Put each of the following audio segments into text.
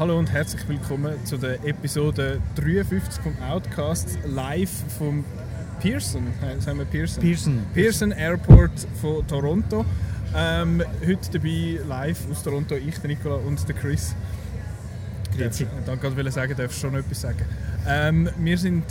Hallo und herzlich willkommen zu der Episode 53 vom Outcast live vom Pearson. Äh, sagen wir Pearson? Pearson. Pearson Airport von Toronto. Ähm, heute dabei live aus Toronto ich, der Nicola und der Chris. Grüezi. Ich wollte gerade sagen, darfst du schon etwas sagen. Ähm, wir sind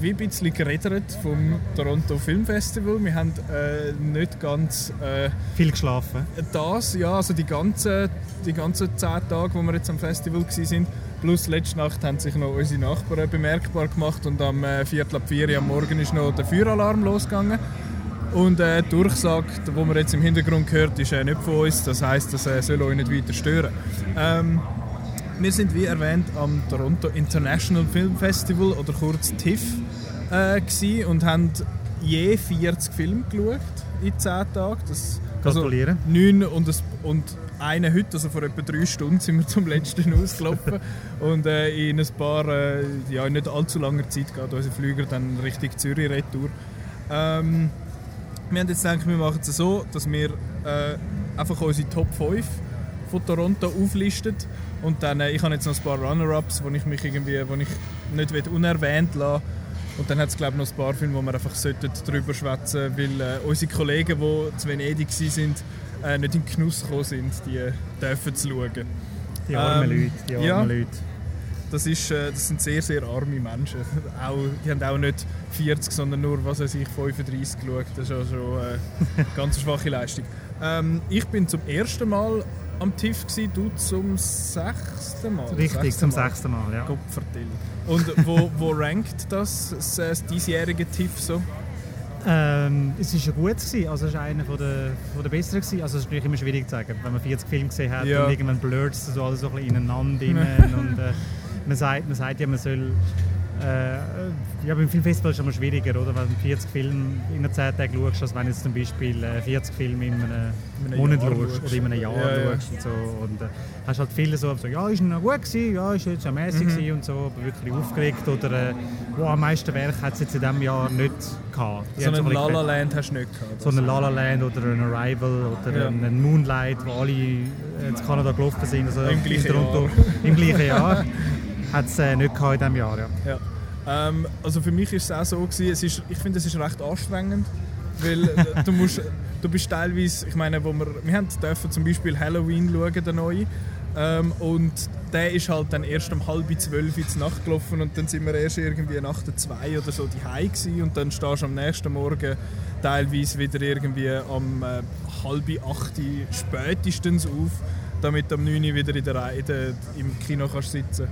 wie ein bisschen geredet vom Toronto Film Festival. Wir haben äh, nicht ganz äh, Viel geschlafen. das, ja, also die ganzen, die ganzen zehn Tage, wo wir jetzt am Festival waren, plus letzte Nacht haben sich noch unsere Nachbarn bemerkbar gemacht und am äh, Viertel ab vier Uhr am Morgen ist noch der Feueralarm losgegangen. Und äh, die Durchsage, die man jetzt im Hintergrund hört, ist äh, nicht von uns. Das heisst, das äh, soll euch nicht weiter stören. Ähm, wir sind wie erwähnt am Toronto International Film Festival oder kurz TIFF äh, und haben je 40 Filme geschaut in 10 Tagen. Das, Gratuliere. Also 9 und, das, und einen heute, also vor etwa 3 Stunden sind wir zum letzten ausgelaufen. Und äh, in ein paar, äh, ja nicht allzu langer Zeit geht unser Flüger dann Richtung Zürich retour. Ähm, wir haben jetzt gedacht, wir machen es so, dass wir äh, einfach unsere Top 5 von Toronto auflisten und dann, äh, ich habe jetzt noch ein paar Runner-Ups, wo ich mich irgendwie, wo ich nicht unerwähnt lassen. Und dann hat es glaube ich noch ein paar Filme, wo wir einfach sollten darüber schwätzen weil äh, unsere Kollegen, die zu Venedig waren, äh, nicht in den Genuss gekommen sind, die dürfen zu schauen. Die armen Ähm, Leute. Die armen ja. Leute. Das, ist, äh, das sind sehr, sehr arme Menschen. Auch, die haben auch nicht 40, sondern nur, was weiß ich, 35 geschaut. Das ist ja schon äh, eine ganz schwache Leistung. Ähm, ich bin zum ersten Mal am TIFF, gewesen, du zum sechsten Mal. Richtig, Sechsten zum Mal. sechsten Mal. Ja. Gott vertell. Und wo, wo rankt das, das, das diesjährige TIFF so? Ähm, es war gut, gewesen. also es war einer von der, von der besseren. Gewesen. Also es ist natürlich immer schwierig zu sagen, wenn man 40 Filme gesehen hat Ja. und irgendwann blurrt es so alles so ein bisschen ineinander. rein und, äh, man, sagt, man sagt ja, man soll... Äh, ja, beim Filmfestival ist es immer schwieriger, oder? wenn du 40 Filme in einer 10 Tagen schaust, als wenn du jetzt zum Beispiel äh, 40 Filme in einem, In einem Monat Jahr schaust oder in einem Jahr Ja, ja. schaust. Und so. Und, äh, hast halt viele so, so, ja, ist noch gut gewesen, ja, ist jetzt auch mäßig Mhm. und so, aber wirklich aufgeregt oder äh, wow, am meisten Werk hat es jetzt in diesem Jahr nicht gehabt. Die So einen La La. Land hast du nicht gehabt. So einen La La Land oder ein Arrival oder Ja. ein Moonlight, wo alle äh, in Kanada gelaufen sind. Also Im gleichen Toronto, Im gleichen Jahr. Hat es äh, nicht gehabt in diesem Jahr, ja. Ja. Ähm, also für mich ist es auch so es ist, ich finde es ist recht anstrengend, weil äh, du musst, du bist teilweise, ich meine, wo wir, wir haben dürfen zum Beispiel Halloween schauen, den neuen, ähm, und der ist halt dann erst um halb zwölf in die Nacht gelaufen und dann sind wir erst irgendwie nach der zwei oder so die gewesen und dann stehst du am nächsten Morgen teilweise wieder irgendwie am äh, halb acht spätestens auf, damit du am 9 Uhr wieder in der, in im Kino kannst sitzen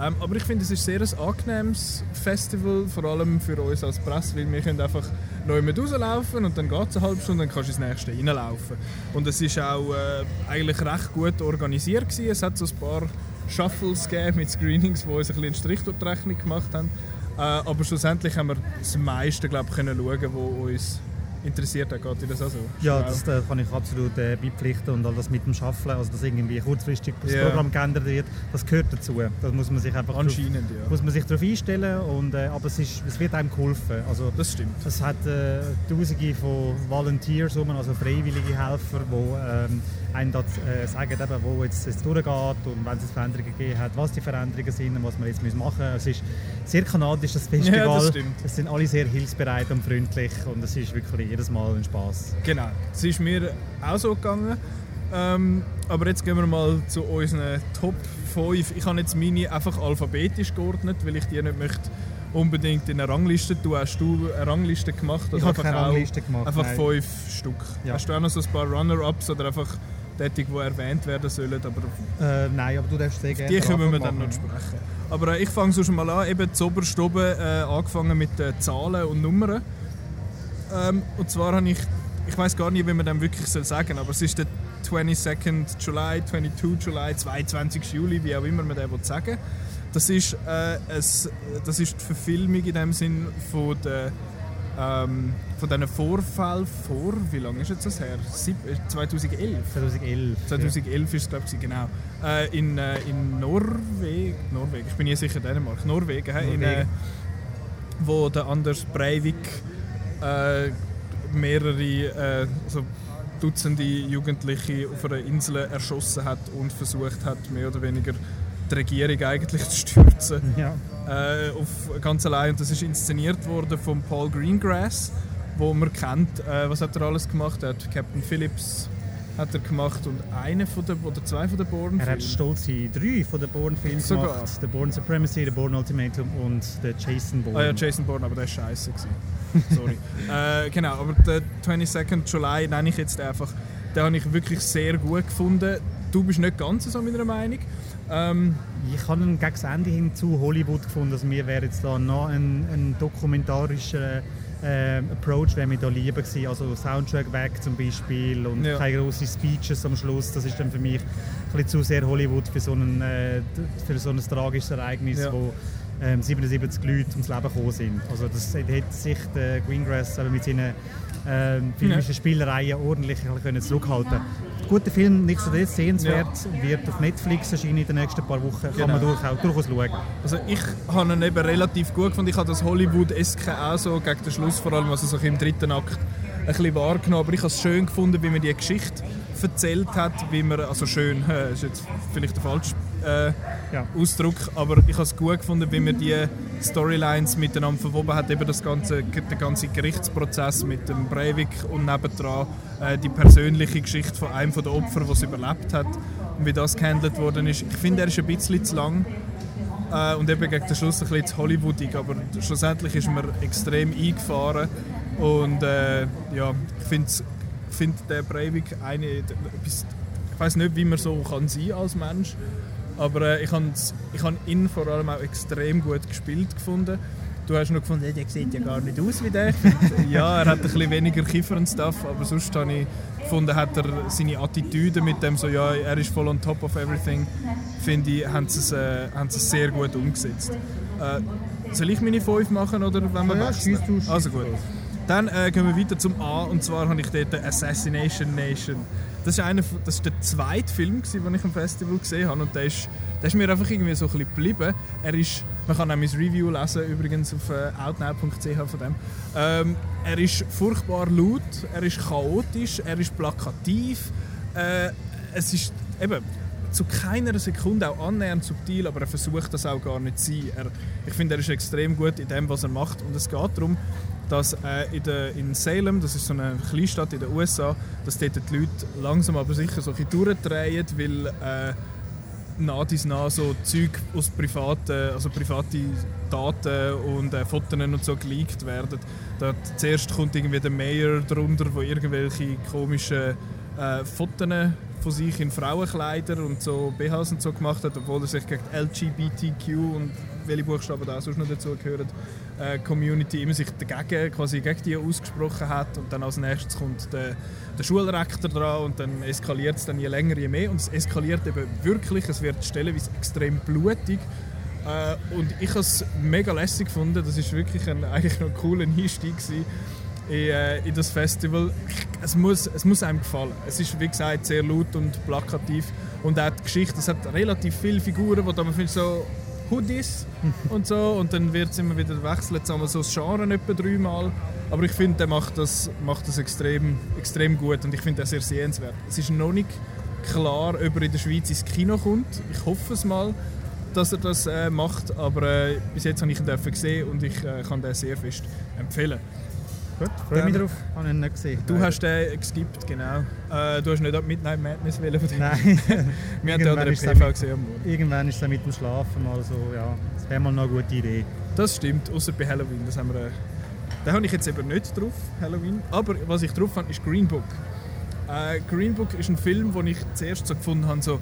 ähm, aber ich finde, es ist sehr ein angenehmes Festival, vor allem für uns als Presse, weil wir können einfach neu mit rauslaufen und dann geht es eine halbe Stunde, dann kannst du ins nächste reinlaufen. Und es ist auch äh, eigentlich recht gut organisiert gewesen. Es hat so ein paar Shuffles gegeben mit Screenings, die uns ein bisschen einen Strich durch die Rechnung gemacht haben. Äh, aber schlussendlich haben wir das meiste, glaube ich, können schauen, was uns interessiert hat. Geht dir das auch so? Ja, Wow. das äh, kann ich absolut äh, beipflichten und all das mit dem Schaffeln, also dass irgendwie kurzfristig das Ja. Programm geändert wird, das gehört dazu. Da muss man sich einfach Anscheinend, drauf, ja. muss man sich darauf einstellen und, äh, aber es, ist, es wird einem geholfen. Also, Das stimmt. es hat äh, Tausende von Volunteers, also freiwillige Helfer, die ähm, einem da äh, sagen, eben, wo jetzt es durchgeht und wenn es Veränderungen gegeben hat, was die Veränderungen sind und was wir jetzt machen müssen. Es ist sehr kanadisch, das Festival. Ja, das stimmt. Es sind alle sehr hilfsbereit und freundlich und es ist wirklich jedes Mal ein Spaß. Genau, es ist mir auch so gegangen. Ähm, aber jetzt gehen wir mal zu unseren Top 5. Ich habe jetzt meine einfach alphabetisch geordnet, weil ich die nicht möchte unbedingt in eine Rangliste tun. Hast du eine Rangliste gemacht? Ich habe einfach keine Rangliste gemacht, Einfach nein. fünf Stück. Ja. Hast du auch noch so ein paar Runner-Ups oder einfach tätig, die erwähnt werden sollen? Aber Äh, nein, aber du darfst sehr gerne die können wir dann noch machen. besprechen. Aber äh, ich fange schon mal an, eben zuoberst oben äh, angefangen mit den Zahlen und Nummern. Ähm, und zwar habe ich, ich weiß gar nicht, wie man dem wirklich soll sagen aber es ist der 22nd July, 22 July, 22. Juli, wie auch immer man will sagen Das ist, äh, es, das ist die Verfilmung in dem Sinn von der ähm, von diesen Vorfällen vor, wie lange ist jetzt das her? Sieb, äh, 2011? 2011. 2011 ist es, glaube ich, genau. Äh, in, äh, in Norwegen, Norwegen, ich bin nicht sicher Dänemark, Norwegen, hä? In, äh, Norwegen. wo der Anders Breivik äh, mehrere, also Dutzende Jugendliche auf einer Insel erschossen hat und versucht hat, mehr oder weniger die Regierung eigentlich zu stürzen. Ja. Äh, auf ganz allein. Und das ist inszeniert worden von Paul Greengrass, wo man kennt. Äh, was hat er alles gemacht? Er hat Captain Phillips hat er gemacht und eine von der, oder zwei von den Bourne Er hat stolze drei von den Bourne-Filmen gemacht. The Bourne Supremacy, The Bourne Ultimatum und The Jason Bourne. Ah ja, Jason Bourne, aber der war scheiße. gewesen. Sorry. äh, genau, aber den 22nd July nenne ich jetzt einfach. Den habe ich wirklich sehr gut gefunden. Du bist nicht ganz so meiner Meinung. Ähm, Ich habe ihn gegen das Ende hin zu Hollywood gefunden. Also mir wäre jetzt da noch ein, ein dokumentarischer äh, Approach wäre mir da lieber gewesen. Also Soundtrack weg zum Beispiel und Ja. keine grossen Speeches am Schluss. Das ist dann für mich ein bisschen zu sehr Hollywood für so, einen, äh, für so ein tragisches Ereignis, Ja. wo ähm, 77 Leute ums Leben gekommen sind. Also das hätte sich der Greengrass eben mit seinen ähm, filmischen Spielereien ordentlich können zurückhalten Guter Film, nichtsdestotrotz sehenswert, wird auf Netflix erscheinen in den nächsten paar Wochen. Kann Genau. man durch, auch durchaus schauen. Also ich habe ihn eben relativ gut gefunden. Ich habe das Hollywood-eske auch so gegen den Schluss, vor allem also so im dritten Akt, ein bisschen wahrgenommen. Aber ich habe es schön gefunden, wie man die Geschichte erzählt hat, wie man, also schön, äh, ist jetzt vielleicht der falsche äh, Ja. Ausdruck, aber ich habe es gut gefunden, wie man die Storylines miteinander verwoben hat, eben das ganze, der ganze Gerichtsprozess mit dem Breivik und nebendran äh, die persönliche Geschichte von einem der Opfer, es überlebt hat und wie das gehandelt worden ist. Ich finde, er ist ein bisschen zu lang äh, und eben gegen den Schluss ein bisschen zu Hollywoodig, aber schlussendlich ist man extrem eingefahren und äh, ja, ich finde find der Breivik eine, etwas- ich weiß nicht, wie man so kann sein als Mensch, aber äh, ich habe ich hab ihn vor allem auch extrem gut gespielt gefunden. Du hast noch gefunden, der sieht ja gar nicht aus wie der. Ja, er hat ein bisschen weniger Kiefer und Stuff, aber sonst habe ich gefunden, hat er seine Attitüde mit dem so, ja, er ist voll on top of everything, finde ich, haben sie es, äh, haben sie es sehr gut umgesetzt. Äh, soll ich meine 5 machen oder wenn wir Ja, wechseln? schieß Also gut. Dann äh, gehen wir weiter zum A und zwar habe ich dort Assassination Nation. Das ist, einer, das ist der zweite Film, gewesen, den ich am Festival gesehen habe und der ist, der ist mir einfach irgendwie so ein bisschen geblieben. Er ist, man kann auch mein Review lesen, übrigens auf äh, outnow.ch von dem. Ähm, er ist furchtbar laut, er ist chaotisch, er ist plakativ. Äh, es ist eben zu keiner Sekunde auch annähernd subtil, aber er versucht das auch gar nicht zu sein. Er, ich finde, er ist extrem gut in dem, was er macht. Und es geht darum, dass äh, in, der, in Salem, das ist so eine Kleinstadt in den USA, dass dort die Leute langsam aber sicher so ein bisschen durchdrehen, weil äh, nah dies so Zeug aus privaten, also private Daten und äh, Fotos und so geleakt werden. Dort zuerst kommt irgendwie der Mayor drunter, wo irgendwelche komischen äh, Fotos von sich in Frauenkleider und so BHs und so gemacht hat, obwohl er sich gegen LGBTQ und welche Buchstaben da sonst noch dazu gehören, äh, Community immer sich dagegen, quasi gegen die ausgesprochen hat und dann als nächstes kommt der, der Schulrektor dran und dann eskaliert es dann je länger, je mehr und es eskaliert eben wirklich, es wird stellenweise extrem blutig äh, und ich habe es mega lässig gefunden, das ist wirklich ein, eigentlich noch cooler Einstieg gewesen in, äh, in das Festival. Es muss, es muss einem gefallen. Es ist, wie gesagt, sehr laut und plakativ. Und auch die Geschichte, es hat relativ viele Figuren, da man findet so Hoodies und so. Und dann wird es immer wieder wechseln. Jetzt haben wir so das Genre etwa dreimal. Aber ich finde, der macht das, macht das extrem, extrem gut und ich finde das sehr sehenswert. Es ist noch nicht klar, ob er in der Schweiz ins Kino kommt. Ich hoffe es mal, dass er das äh, macht. Aber äh, bis jetzt habe ich ihn gesehen und ich äh, kann den sehr fest empfehlen. Gut, freue mich drauf. Habe ihn nicht gesehen. Du hast den geskippt, genau. Äh, du hast nicht ab Midnight Madness wählen von dem. Nein. Wir haben den an der PV gesehen am Morgen. Irgendwann ist es mit dem Schlafen mal so, ja, das wäre mal noch eine gute Idee. Das stimmt, außer bei Halloween. Das haben wir, äh, den habe ich jetzt eben nicht drauf, Halloween. Aber was ich drauf habe, ist Green Book. Äh, Green Book ist ein Film, den ich zuerst so gefunden habe, so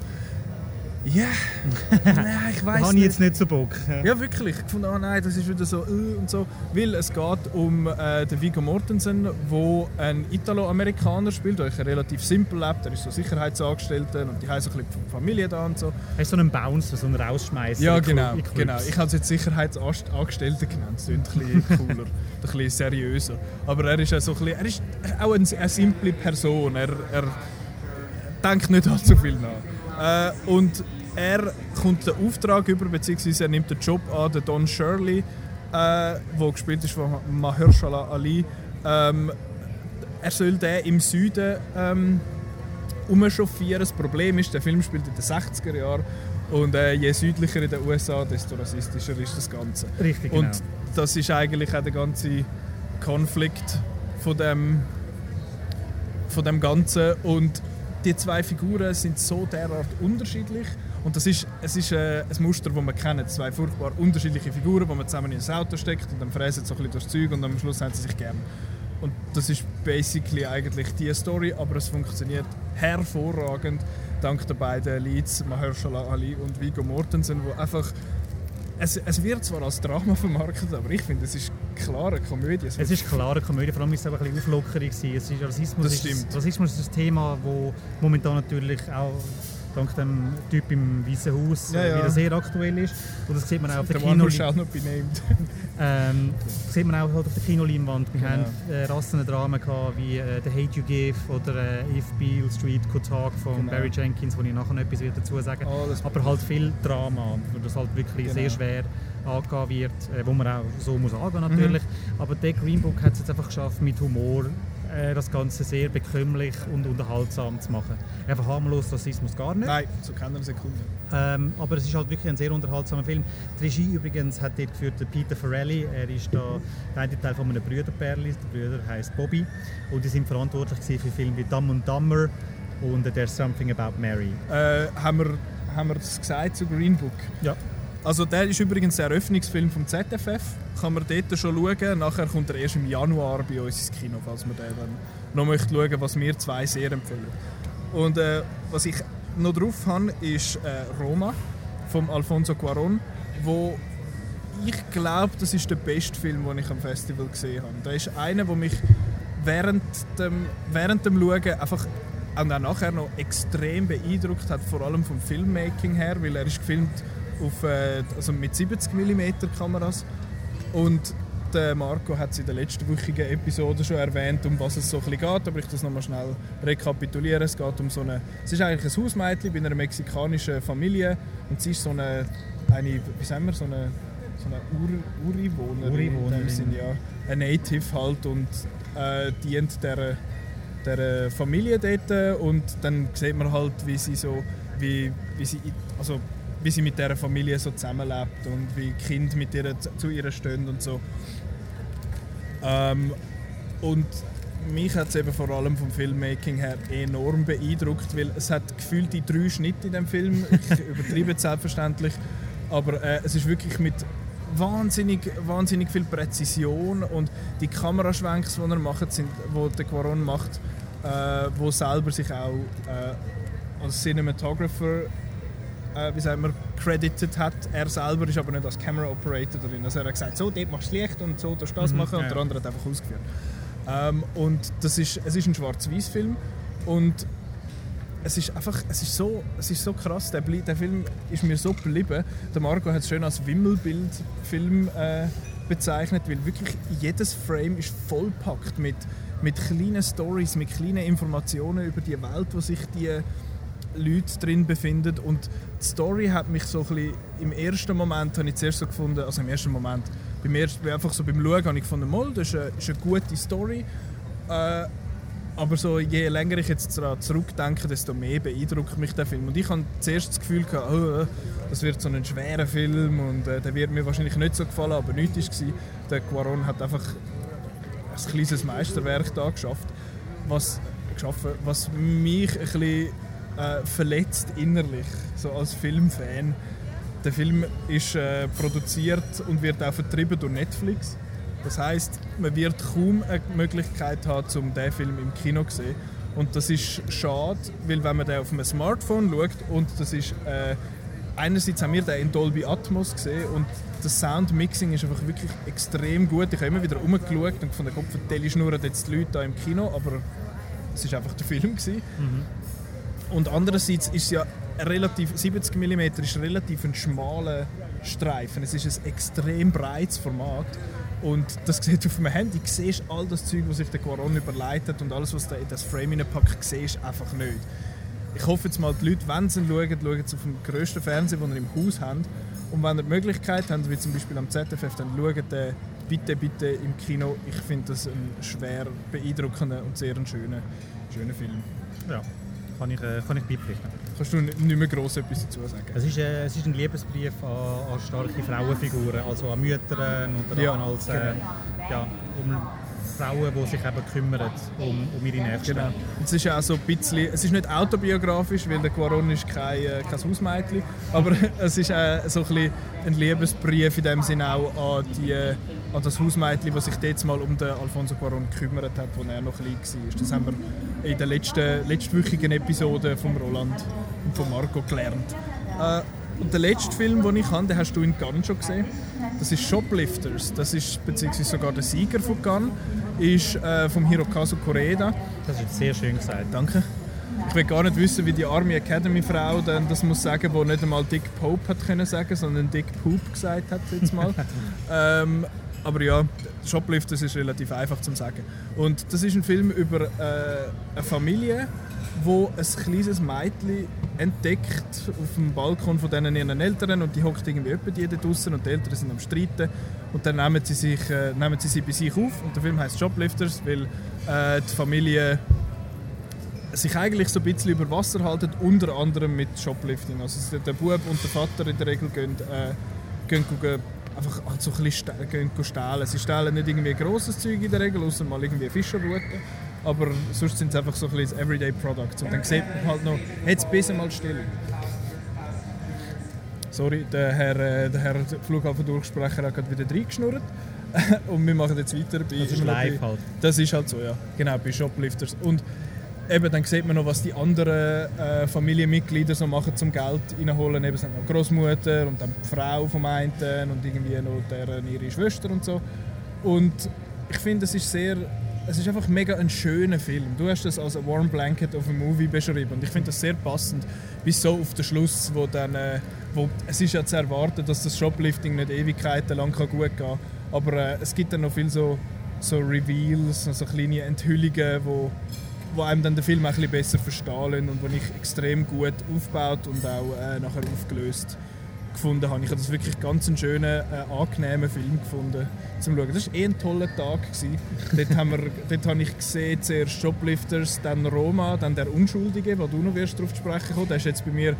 ja, nein, ich weiß habe ich nicht. jetzt nicht so Bock. Ja, wirklich. Ich fand, oh nein, das ist wieder so äh, und so. Weil es geht um äh, den Viggo Mortensen, der ein Italo-Amerikaner spielt, der eigentlich relativ simpel lebt. Er ist so Sicherheitsangestellter und die haben so ein bisschen Familie da und so. Hast du so einen Bouncer, so einen Rausschmeißer? Ja, genau. Clubs? genau. Ich habe es jetzt Sicherheitsangestellter genannt. Das klingt ein bisschen cooler, ein bisschen seriöser. Aber er ist auch, so ein bisschen, er ist auch eine, eine simple Person. Er, er denkt nicht allzu viel nach. Äh, und er kommt den Auftrag über, beziehungsweise er nimmt den Job an, der Don Shirley, äh, der gespielt ist von Mahershala Ali. Ähm, er soll den im Süden ähm, umchauffieren. Das Problem ist, der Film spielt in den 60er Jahren Und äh, je südlicher in den USA, desto rassistischer ist das Ganze. Richtig, genau. Und das ist eigentlich auch der ganze Konflikt von dem, von dem Ganzen. Und die zwei Figuren sind so derart unterschiedlich. Und das ist, es ist äh, ein Muster, das man kennt. Zwei furchtbar unterschiedliche Figuren, die man zusammen in ein Auto steckt und dann fräsen so ein bisschen durchs Zeug und am Schluss haben sie sich gern. Und das ist basically eigentlich die Story, aber es funktioniert hervorragend dank der beiden Leads, Mahershala Ali und Viggo Mortensen, wo einfach es, es, wird zwar als Drama vermarktet, aber ich finde, es ist klare Komödie. Es, ist klare Komödie, vor allem ist es ein bisschen auflockerig. Es ist, Rassismus, das ist, Rassismus ist ein Thema, das momentan natürlich auch dank dem Typ im Weißen Haus ja, ja. wieder sehr aktuell ist. Und das sieht man auch auf der, Kinoleinwand. ähm, sieht man auch halt auf der Kinoleinwand. Wir genau. haben äh, Rassendramen gehabt, wie äh, The Hate You Give oder äh, If Beale Street Could Talk von genau. Barry Jenkins, wo ich nachher noch etwas dazu sagen oh, Aber halt viel Drama, wo das halt wirklich genau. sehr schwer angehen wird, äh, wo man auch so muss angehen natürlich. Mhm. Aber der Green Book hat es jetzt einfach geschafft, mit Humor äh, das Ganze sehr bekömmlich und unterhaltsam zu machen. Einfach harmlos Rassismus gar nicht. Nein, zu keiner Sekunde. Ähm, aber es ist halt wirklich ein sehr unterhaltsamer Film. Die Regie übrigens hat dort geführt Peter Farrelly. Er ist da der eine Teil von einem Brüderpärli. Der Brüder heißt Bobby und die sind verantwortlich für Filme wie Dumb and Dumber und There's Something About Mary. Äh, haben wir haben wir das gesagt zu Green Book? Ja. Also der ist übrigens der Eröffnungsfilm vom ZFF. Kann man dort schon schauen. Nachher kommt er erst im Januar bei uns ins Kino, falls man den dann noch möchte schauen, was wir zwei sehr empfehlen. Und äh, was ich noch drauf habe, ist äh, Roma von Alfonso Cuarón, wo ich glaube, das ist der beste Film, den ich am Festival gesehen habe. Da ist einer, der mich während dem, während dem Schauen einfach und auch nachher noch extrem beeindruckt hat, vor allem vom Filmmaking her, weil er ist gefilmt auf, äh, also mit 70 mm Kameras. Und der Marco hat es in der letzten wöchigen Episode schon erwähnt, um was es so ein bisschen geht, aber ich das nochmal schnell rekapituliere. Es geht um so eine, es ist eigentlich ein Hausmädchen bei einer mexikanischen Familie. Und sie ist so eine, eine wie sagen wir, so eine, so eine Ur, Ureinwohnerin, Ureinwohnerin. Sind, ja, ein Native halt und äh, dient der, der Familie dort. Und dann sieht man halt, wie sie so, wie, wie sie, also wie sie mit dieser Familie so zusammenlebt und wie Kind mit ihr zu ihr stehen und so. Ähm, und mich hat es eben vor allem vom Filmmaking her enorm beeindruckt, weil es hat gefühlt die drei Schnitte in dem Film. Ich übertreibe es selbstverständlich, aber äh, es ist wirklich mit wahnsinnig, wahnsinnig viel Präzision und die Kameraschwenks, die er macht, sind, wo der Quaron macht, äh, wo selber sich auch äh, als Cinematographer äh, wie sagen wir, credited hat. Er selber ist aber nicht als Camera Operator drin. Also er hat gesagt, so, dort machst du Licht und so darfst du das mhm, machen und der andere hat einfach ausgeführt. Ähm, und das ist, es ist ein Schwarz-Weiß-Film und es ist einfach, es ist so, es ist so krass, der, der Film ist mir so geblieben. Der Marco hat es schön als Wimmelbild-Film äh, bezeichnet, weil wirklich jedes Frame ist vollpackt mit, mit kleinen Stories, mit kleinen Informationen über die Welt, wo sich die Leute drin befinden und die Story hat mich so ein bisschen, im ersten Moment habe ich zuerst so gefunden, also im ersten Moment, beim ersten, einfach so beim Schauen habe ich gefunden, mal, das ist eine, ist eine gute Story, äh, aber so, je länger ich jetzt daran zurückdenke, desto mehr beeindruckt mich der Film. Und ich hatte zuerst das Gefühl, gehabt, oh, das wird so ein schwerer Film und äh, der wird mir wahrscheinlich nicht so gefallen, aber nichts war. Der Quaron hat einfach ein kleines Meisterwerk da geschafft, was, geschaffen, was mich ein bisschen äh, verletzt innerlich, so als Filmfan. Der Film ist äh, produziert und wird auch vertrieben durch Netflix. Das heißt, man wird kaum eine Möglichkeit haben, um diesen Film im Kino zu sehen. Und das ist schade, weil wenn man den auf einem Smartphone schaut und das ist äh, einerseits haben wir den in Dolby Atmos gesehen und das Soundmixing ist einfach wirklich extrem gut. Ich habe immer wieder rumgeschaut und von der Kopf schnurren jetzt die Leute da im Kino, aber es war einfach der Film Mhm. Und andererseits ist ja relativ 70 mm ist relativ ein schmaler Streifen. Es ist ein extrem breites Format. Und das sieht auf dem Handy, du siehst all das Zeug, was sich der Quaron überleitet und alles, was in das Frame hineinpackt, siehst einfach nicht. Ich hoffe jetzt mal, die Leute, wenn sie schauen, schauen sie auf dem grössten Fernseher, den ihr im Haus habt. Und wenn ihr die Möglichkeit habt, wie zum Beispiel am ZFF, dann schaut den bitte, bitte im Kino. Ich finde das ein schwer beeindruckender und sehr schöner, schöner Film. Ja kann ich, äh, kann ich beipflichten. Kannst du nicht mehr gross etwas dazu sagen? Es ist, äh, es ist ein Liebesbrief an, an starke Frauenfiguren, also an Mütter und Ja, als, äh, ja, um Frauen, die sich eben kümmern um, um ihre Nächsten. Genau. Es ist auch so ein bisschen, es ist nicht autobiografisch, weil der Quaron ist kein, äh, kein Hausmädchen, aber es ist äh, so ein, bisschen ein Liebesbrief in dem Sinne auch an, die, äh, an das Hausmädchen, das sich jetzt mal um den Alfonso Quaron gekümmert hat, als er noch klein war. Das haben wir in der letzten, letztwöchigen Episode von Roland und von Marco gelernt. Äh, und der letzte Film, den ich habe, den hast du in Cannes schon gesehen. Das ist Shoplifters. Das ist beziehungsweise sogar der Sieger von Cannes, ist äh, vom Hirokazu Koreeda. Das ist sehr schön gesagt. Danke. Ich will gar nicht wissen, wie die arme Academy-Frau dann das muss sagen, die nicht einmal Dick Pope hat können sagen, sondern Dick Poop gesagt hat jetzt mal. ähm, aber ja, Shoplifters ist relativ einfach zu sagen. Und das ist ein Film über äh, eine Familie, wo ein kleines Mädchen entdeckt auf dem Balkon von denen ihren Eltern und die hockt irgendwie die da draussen und die Eltern sind am Streiten und dann nehmen sie, sich, äh, nehmen sie sie bei sich auf und der Film heißt Shoplifters, weil äh, die Familie sich eigentlich so ein bisschen über Wasser halten, unter anderem mit Shoplifting. Also der Bub und der Vater in der Regel gehen, äh, gehen einfach so ein bisschen gehen stehlen. Sie stehlen nicht irgendwie grosses Zeug in der Regel, außer mal irgendwie Fischerruten. Aber sonst sind es einfach so ein bisschen Everyday Products. Und dann sieht man halt noch, jetzt bis mal still. Sorry, der Herr, äh, der Herr Flughafendurchsprecher hat gerade wieder reingeschnurrt. Und wir machen jetzt weiter bei... Das ist live bei- halt. das ist halt so, ja. Genau, bei Shoplifters. Und eben, dann sieht man noch, was die anderen äh, Familienmitglieder so machen zum Geld reinholen. Eben, sind noch Großmutter und dann die Frau vom einen und irgendwie noch deren, ihre Schwester und so. Und ich finde, es ist sehr... Es ist einfach mega ein schöner Film. Du hast das als ein Warm Blanket of a Movie beschrieben und ich finde das sehr passend, bis so auf den Schluss, wo dann, äh, wo, es ist ja zu erwarten, dass das Shoplifting nicht Ewigkeiten lang kann gut gehen, aber äh, es gibt dann noch viel so so Reveals, so kleine Enthüllungen, wo, wo einem dann den Film auch ein bisschen besser verstehen und die ich extrem gut aufgebaut und auch äh, nachher aufgelöst gefunden habe. Ich habe das wirklich ganz einen schönen, äh, angenehmen Film gefunden zum Schauen. Das war eh ein toller Tag. Gewesen. dort, haben wir, dort habe ich gesehen, zuerst Shoplifters, dann Roma, dann der Unschuldige, wo du noch wirst darauf zu sprechen kommen. Der ist jetzt bei mir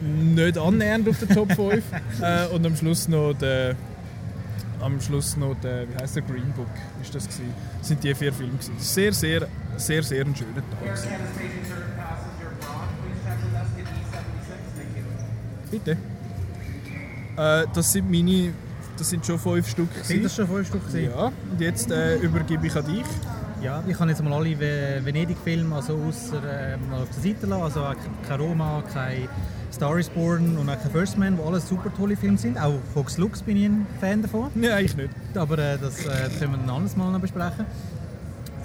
nicht annähernd auf der Top 5. äh, und am Schluss noch der am Schluss noch der, wie heißt der Green Book ist das gewesen. Sind die vier Filme gewesen. Sehr, sehr, sehr, sehr ein schöner Tag. Gewesen. Bitte. Äh, das sind meine, das sind schon fünf Stück. Sind das gewesen. schon fünf Stück? gewesen? Ja. Und jetzt äh, übergebe ich an dich. Ja, ich kann jetzt mal alle Ve- Venedig-Filme also außer, äh, mal auf der Seite lassen. Also kein Roma, kein Star is Born und auch First Man, die alles super tolle Filme sind. Auch Fox Lux bin ich ein Fan davon. Nein, ich nicht. Aber äh, das äh, können wir ein anderes Mal noch besprechen.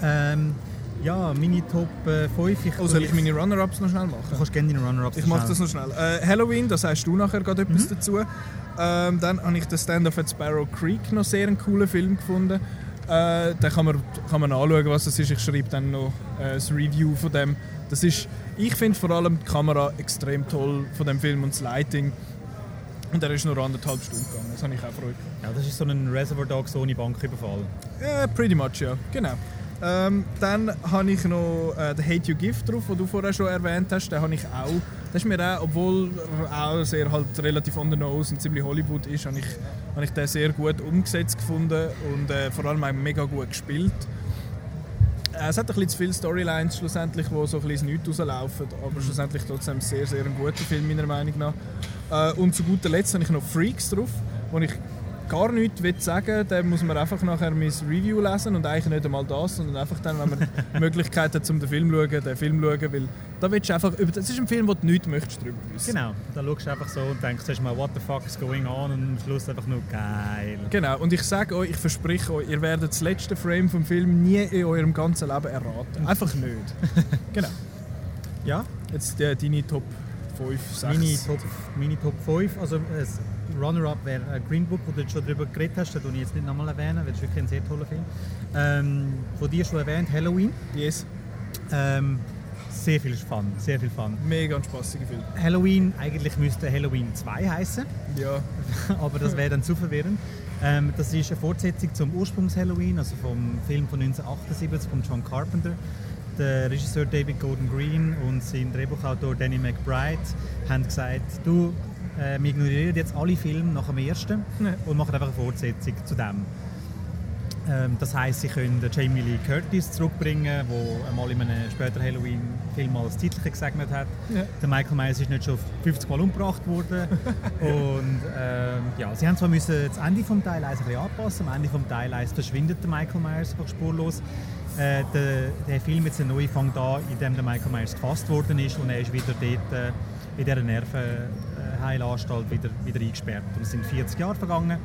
Ähm, ja, meine Top äh, 5. Ich, Oh, soll ich meine Runner-Ups noch schnell machen? Du kannst gerne deine Runner-Ups Ich mache das noch schnell. Äh, Halloween, da sagst du nachher gerade etwas dazu. Ähm, dann habe ich den Stand-Up at Sparrow Creek noch sehr einen coolen Film gefunden. Äh, den kann man, kann man anschauen, was das ist. Ich schreibe dann noch äh, das Review von dem. Das ist, ich finde vor allem die Kamera extrem toll von dem Film und das Lighting. Und er ist nur anderthalb Stunden gegangen. Das habe ich auch Freude. Ja, das ist so ein Reservoir Dogs ohne Banküberfall. Ja, pretty much, ja. Genau. Ähm, dann habe ich noch äh, den Hate You Give drauf, den du vorher schon erwähnt hast. Den habe ich auch. Das ist mir auch, obwohl er auch sehr halt relativ on the nose und ziemlich Hollywood ist, habe ich, habe ich den sehr gut umgesetzt gefunden und äh, vor allem auch mega gut gespielt. Äh, Es hat ein bisschen zu viele Storylines schlussendlich, die so ein bisschen Nichts rauslaufen, aber schlussendlich trotzdem sehr, sehr ein guter Film meiner Meinung nach. Äh, und zu guter Letzt habe ich noch Freaks drauf, wo ich gar nichts will sagen dann muss man einfach nachher mein Review lesen und eigentlich nicht einmal das, sondern einfach dann, wenn man die Möglichkeit hat, um den Film zu schauen, den Film schauen, weil da willst du einfach, über- das ist ein Film, wo du nichts möchtest drüber wissen. Genau, da schaust du einfach so und denkst zuerst mal, what the fuck is going on und am Schluss einfach nur geil. Genau, und ich sage euch, ich verspreche euch, ihr werdet das letzte Frame vom Film nie in eurem ganzen Leben erraten. Einfach nicht. genau. Ja, Jetzt äh, deine Top 5, 6. meine Top, meine Top 5, also das Runner-Up wäre äh, Green Book, wo du schon darüber geredet hast, den ich jetzt nicht nochmal erwähnen, weil es wirklich ein sehr toller Film ähm, Von dir schon erwähnt, Halloween. Yes. Ähm, sehr viel Fun, sehr viel Fun. Mega ein spaßiger Film. Halloween, eigentlich müsste Halloween 2 heißen, Ja. aber das wäre dann zu verwirrend. Ähm, das ist eine Fortsetzung zum Ursprungs-Halloween, also vom Film von 1978 von John Carpenter. der Regisseur David Gordon Green und sein Drehbuchautor Danny McBride haben gesagt, du, äh, wir ignorieren jetzt alle Filme nach dem ersten Ja. und machen einfach eine Fortsetzung zu dem. Ähm, das heisst, sie können Jamie Lee Curtis zurückbringen, der einmal in einem späteren Halloween-Film als Titel gesegnet hat. Ja. Der Michael Myers ist nicht schon 50 Mal umgebracht worden. und ähm, ja, sie haben zwar müssen das Ende vom Teil 1 ein bisschen anpassen. Am Ende vom Teil 1 verschwindet der Michael Myers einfach spurlos. Äh, der, der Film jetzt neu fängt an, in dem der Michael Myers gefasst worden ist und er ist wieder dort äh, in dieser Nervenheilanstalt wieder, wieder eingesperrt. Und es sind 40 Jahre vergangen.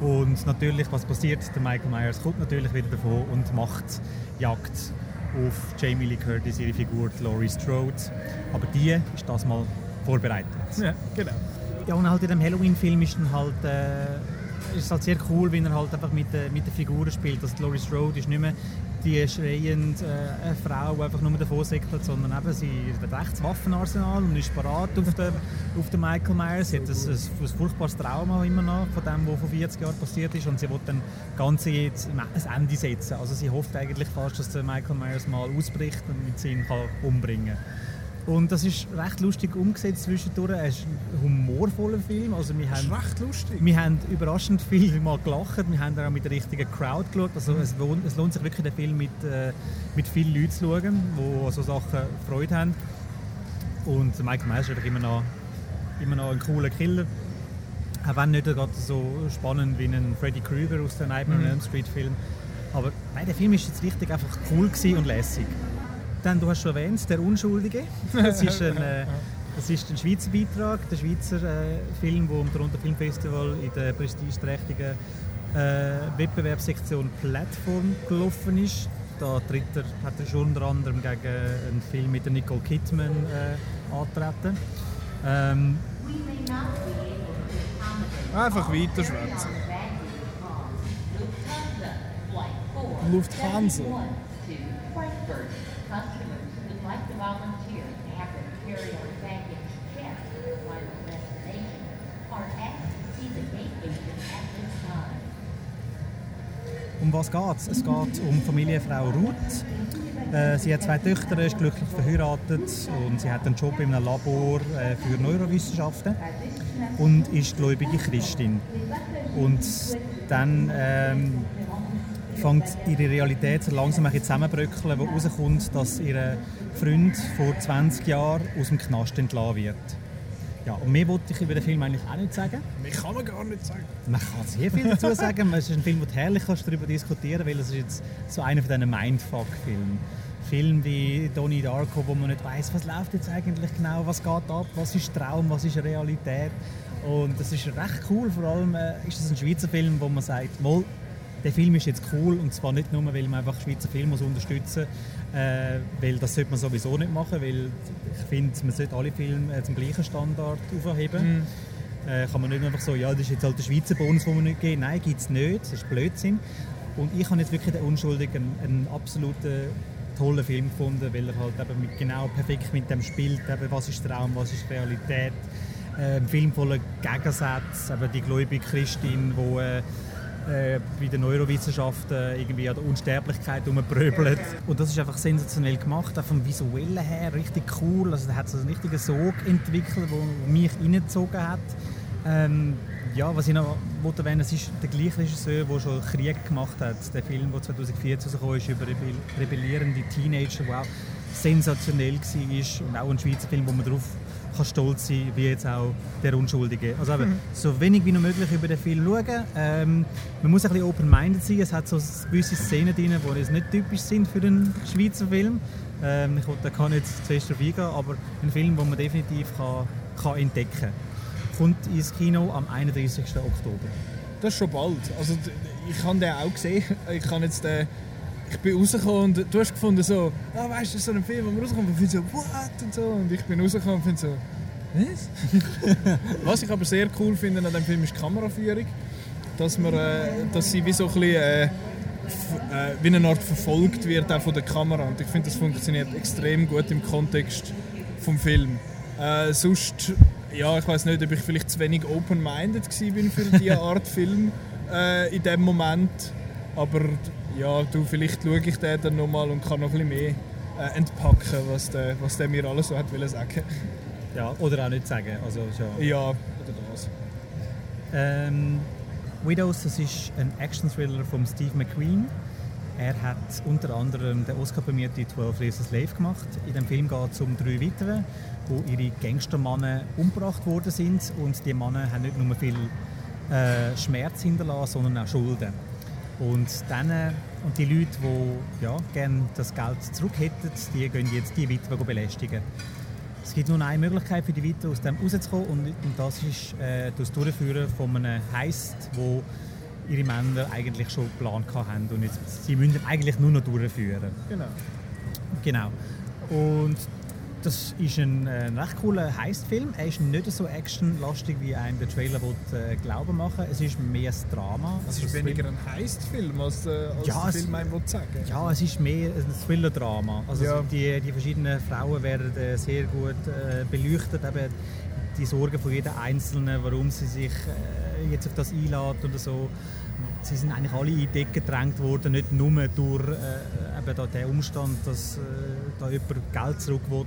Und natürlich, was passiert? Der Michael Myers kommt natürlich wieder davon und macht Jagd auf Jamie Lee Curtis, ihre Figur die Laurie Strode. Aber die ist das mal vorbereitet. Ja, genau. Ja, und halt in dem Halloween-Film ist dann halt, äh, ist es halt sehr cool, wie er halt einfach mit, äh, mit den Figuren spielt. Also Laurie Strode ist nicht mehr die schreiend äh, Frau, die einfach nur davon säckelt, sondern eben sie hat recht das Waffenarsenal und ist parat auf den, auf den Michael Myers. Sie hat ein, ein, ein furchtbares Trauma immer noch von dem, was vor 40 Jahren passiert ist und sie will dann Ganze jetzt ein Ende setzen. Also sie hofft eigentlich fast, dass der Michael Myers mal ausbricht und mit ihn kann umbringen kann. Und das ist recht lustig umgesetzt zwischendurch. Es ist ein humorvoller Film. Also wir Das ist haben, recht lustig. wir haben überraschend viel mal gelacht. Wir haben auch mit der richtigen Crowd geschaut. Also es, lohnt, es lohnt sich wirklich, den Film mit, äh, mit vielen Leuten zu schauen, die so Sachen Freude haben. Und Michael Myers ist immer noch, immer noch ein cooler Killer. Auch wenn nicht gerade so spannend wie ein Freddy Krueger aus den Nightmare on Elm Street Film. Aber nein, der Film ist jetzt richtig einfach cool und lässig. Dann, du hast schon erwähnt, «Der Unschuldige». Das ist ein, äh, das ist ein Schweizer Beitrag, der Schweizer äh, Film, der am Toronto Film Festival in der prestigeträchtigen äh, Wettbewerbssektion Plattform gelaufen ist. Da tritt er, hat er schon unter anderem gegen einen Film mit der Nicole Kidman äh, antreten. Ähm, Einfach weiter schwätzen. Lufthansa. Um was geht es? Es geht um Familienfrau Ruth. Äh, sie hat zwei Töchter, ist glücklich verheiratet und sie hat einen Job in einem Labor äh, für Neurowissenschaften und ist gläubige Christin. Und dann ähm, fängt ihre Realität langsam ein zusammenbröckeln, wo herauskommt, dass ihr Freund vor 20 Jahren aus dem Knast entlassen wird. Ja, und mehr wollte ich über den Film eigentlich auch nicht sagen. Mehr kann man gar nicht sagen. Man kann sehr viel dazu sagen. Es ist ein Film, wo du herrlich kannst darüber diskutieren weil es ist jetzt so einer von diesen Mindfuck-Filmen. Film wie Donnie Darko, wo man nicht weiß, was läuft jetzt eigentlich genau, was geht ab, was ist Traum, was ist Realität. Und das ist recht cool. Vor allem äh, ist es ein Schweizer Film, wo man sagt, mal, der Film ist jetzt cool und zwar nicht nur, weil man einfach Schweizer Filme muss unterstützen muss, äh, weil das sollte man sowieso nicht machen, weil ich finde, man sollte alle Filme äh, zum gleichen Standard aufheben. Äh, kann man nicht einfach so, ja, das ist jetzt halt der Schweizer Bonus, den wir nicht geben. Nein, gibt es nicht, das ist Blödsinn. Und ich habe jetzt wirklich den Unschuldigen einen, einen absoluten tollen Film gefunden, weil er halt eben mit, genau perfekt mit dem spielt, eben, was ist Traum, was ist Realität. Äh, ein Film voller Gegensätze, eben die gläubige Christin, die äh, bei den Neurowissenschaften irgendwie an der Unsterblichkeit rumpröbelt. Und das ist einfach sensationell gemacht, auch vom Visuellen her richtig cool. Also da hat so einen richtigen Sog entwickelt, der mich reingezogen hat. Ähm, ja, was ich noch erwähnen, es ist der gleiche Regisseur, der schon Krieg gemacht hat. Der Film, der 2014 rausgekommen ist, über rebell rebellierende Teenager, der auch sensationell war. Und auch ein Schweizer Film, wo man darauf kann stolz sein wie jetzt auch der Unschuldige. Also eben, so wenig wie noch möglich über den Film schauen. Ähm, man muss ein bisschen open-minded sein. Es hat so gewisse Szenen drin, die jetzt nicht typisch sind für einen Schweizer Film. Ähm, ich da kann nicht zuerst darauf eingehen, aber ein Film, den man definitiv kann, kann entdecken kann. Kommt ins Kino am 31. Oktober. Das ist schon bald. Also, ich habe den auch gesehen. Ich kann jetzt den ich bin rausgekommen und du hast gefunden so, ah, weißt du, das ist so ein Film, wo man rauskommt und finde so, what? Und so. Und ich bin rausgekommen und finde so, was? Was ich aber sehr cool finde an dem Film ist die Kameraführung. Dass, man, äh, dass sie wie so ein bisschen, äh, äh, wie eine Art verfolgt wird auch von der Kamera. Und ich finde, das funktioniert extrem gut im Kontext vom Film. Äh, sonst, ja, ich weiß nicht, ob ich vielleicht zu wenig open-minded bin für diese Art Film äh, in dem Moment. Aber ja, du, vielleicht schaue ich den dann nochmal und kann noch ein bisschen mehr äh, entpacken, was der, was der mir alles so hat wollen sagen. Ja, oder auch nicht sagen. Also, ist ja oder das. Ähm, Widows, das ist ein Action-Thriller von Steve McQueen. Er hat unter anderem den Oscar-prämierte 12 Years a Slave gemacht. In dem Film geht es um drei Weitere, die ihre Gangstermannen umgebracht worden sind. Und die Männer haben nicht nur viel äh, Schmerz hinterlassen, sondern auch Schulden. Und, dann, und die Leute, die ja, gerne das Geld zurück hätten, die gehen jetzt die Witwe belästigen. Es gibt nur eine Möglichkeit für die Weiter aus dem rauszukommen und, und das ist äh, das Durchführen von einem Heist, wo ihre Männer eigentlich schon geplant haben und jetzt, sie müssen eigentlich nur noch durchführen. Genau. Genau. Und das ist ein, äh, recht cooler Heistfilm. Er ist nicht so actionlastig, wie einem der Trailer will, äh, glauben machen. Es ist mehr ein Drama. Es Also ist weniger ein Heist-Film, als, äh, als Ja, der Film einem will sagen Ja, es ist mehr ein Thriller-Drama. Also Ja. die, die verschiedenen Frauen werden äh, sehr gut äh, beleuchtet. Eben die Sorgen von jeder Einzelnen, warum sie sich äh, jetzt auf das einlädt oder so. Sie sind eigentlich alle in die Decke gedrängt worden, nicht nur durch äh, eben da den Umstand, dass äh, da jemand Geld zurück will,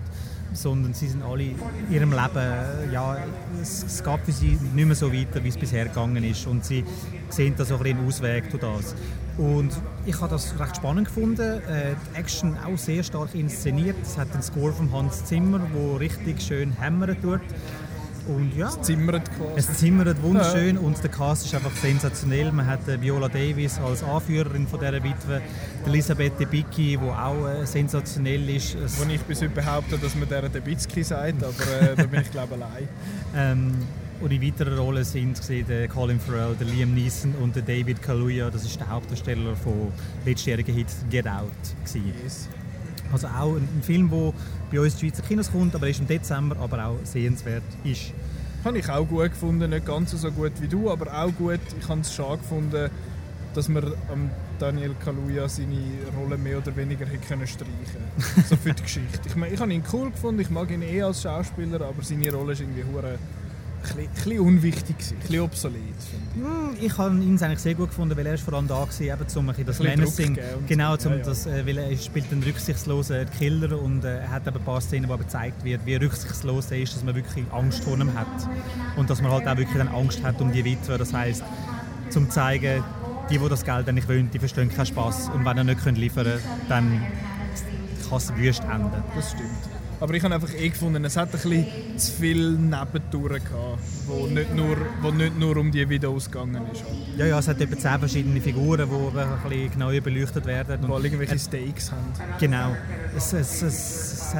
sondern sie sind alle in ihrem Leben, äh, ja, es, es geht für sie nicht mehr so weiter, wie es bisher gegangen ist und sie sehen da so ein Ausweg durch das. Und ich habe das recht spannend gefunden. Äh, die Action auch sehr stark inszeniert. Es hat einen Score von Hans Zimmer, der richtig schön hämmern tut. Und ja, Zimmert quasi. es zimmert wunderschön und der Cast ist einfach sensationell. Man hat äh, Viola Davis als Anführerin von dieser Witwe, die Elisabeth Debicki, die auch äh, sensationell ist. Es, Wo ich bis heute behaupte, dass man der Debitzki sagt, aber äh, da bin ich glaube allein. ähm, und in weiteren Rollen sind der Colin Farrell, der Liam Neeson und der David Kaluuya. Das ist der Hauptdarsteller vom letztjährigen Hit Get Out. Gewesen. Yes. Also auch ein, ein Film, der bei uns in die Schweizer Kinos kommt, aber er ist im Dezember, aber auch sehenswert ist. Habe ich auch gut gefunden, nicht ganz so gut wie du, aber auch gut. Ich habe es schade gefunden, dass man am Daniel Kaluuya seine Rolle mehr oder weniger hätte können streichen So für die Geschichte. Ich, meine, ich habe ihn cool gefunden, ich mag ihn eh als Schauspieler, aber seine Rolle ist irgendwie hure bisschen- ein bisschen unwichtig, gewesen, ein bisschen obsolet. finde ich. Hm, Ich habe ihn eigentlich sehr gut gefunden, weil er ist vor allem da war, eben, um das Menacing, genau, so. um Ja, ja. Das, äh, weil er spielt einen rücksichtslosen Killer und äh, er hat eben ein paar Szenen, wo aber gezeigt wird, wie rücksichtslos er ist, dass man wirklich Angst vor ihm hat und dass man halt auch wirklich dann Angst hat um die Witwe. Das heißt, zum zu zeigen, die, die das Geld nicht wollen, die verstehen keinen Spaß und wenn er nicht liefern können, dann kann es wüst enden. Das stimmt. Aber ich habe einfach eh gefunden, es hat ein bisschen zu viel Nebentouren gehabt, wo nicht nur, wo nicht nur um die Videos gegangen ist. Ja, ja, es hat etwa zehn verschiedene Figuren, die eben ein bisschen genauer beleuchtet werden. Und alle irgendwelche Stakes haben. Genau. Es, es, es, es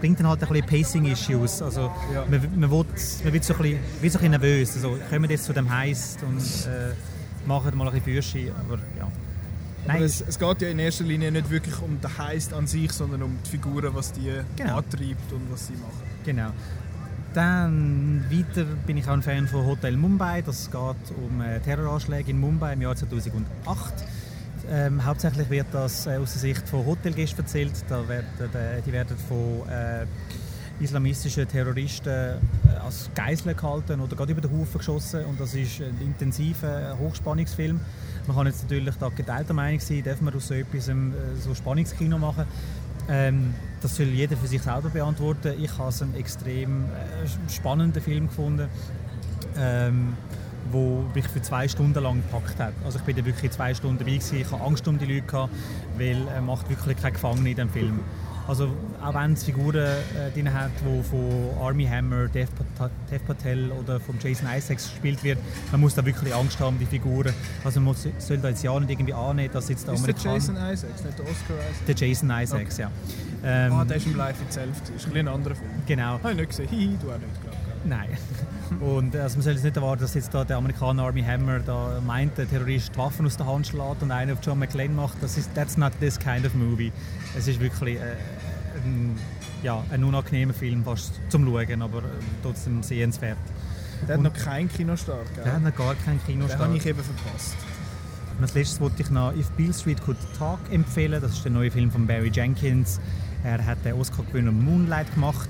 bringt dann halt ein bisschen Pacing-Issues. Also, Ja. man, man, will, man wird so ein bisschen, wird so ein bisschen nervös. Also, kommen wir jetzt zu dem Heist und äh, machen mal ein bisschen Fürschi. Aber ja. Nein, es, es geht ja in erster Linie nicht wirklich um den Heist an sich, sondern um die Figuren, was die Genau. antreibt und was sie machen. genau. Dann weiter bin ich auch ein Fan von Hotel Mumbai. Das geht um äh, Terroranschläge in Mumbai im Jahr 2008. Ähm, hauptsächlich wird das äh, aus der Sicht von Hotelgästen erzählt. Da werden, äh, die werden von äh, islamistischen Terroristen als Geiseln gehalten oder gerade über den Haufen geschossen. Und das ist ein intensiver Hochspannungsfilm. Man kann jetzt natürlich da geteilter Meinung sein, darf man aus so etwas ähm, so Spannungskino machen. Ähm, das soll jeder für sich selber beantworten. Ich habe es einen extrem äh, spannenden Film gefunden, ähm, wo mich für zwei Stunden lang gepackt hat. Also ich bin da wirklich zwei Stunden dabei gewesen. Ich habe Angst um die Leute gehabt, weil er macht wirklich keine Gefangene in dem Film. Also auch wenn es Figuren äh, drin hat, die von Army Hammer, Dev, Pat- Dev Patel oder von Jason Isaacs gespielt wird, man muss da wirklich Angst haben, die Figuren. Also man muss, soll da jetzt ja nicht irgendwie annehmen, dass jetzt der Ist der Amerikaner... Jason Isaacs, nicht der Oscar Isaacs? Der Jason Isaacs, ja. Ähm, ah, der ist im Live itself. Das ist ein, bisschen ein anderer Film. genau. Habe ich nicht gesehen. Hihi, du auch nicht, glaube. Nein. Und also man soll jetzt nicht erwarten, dass jetzt da der Amerikaner Army Hammer da meint, der Terrorist die Waffen aus der Hand schlägt und einen auf John McClane macht. Das ist that's not this kind of movie. Es ist wirklich äh, ein, ja, ein unangenehmer Film fast zum Schauen, aber äh, trotzdem sehenswert. Der hat noch keinen Kinostart, gell? Der hat noch gar keinen Den Kinostart. habe ich eben verpasst. Und als letztes wollte ich noch If Beale Street Could Talk empfehlen. Das ist der neue Film von Barry Jenkins. Er hat den Oscar-Gewinner Moonlight gemacht.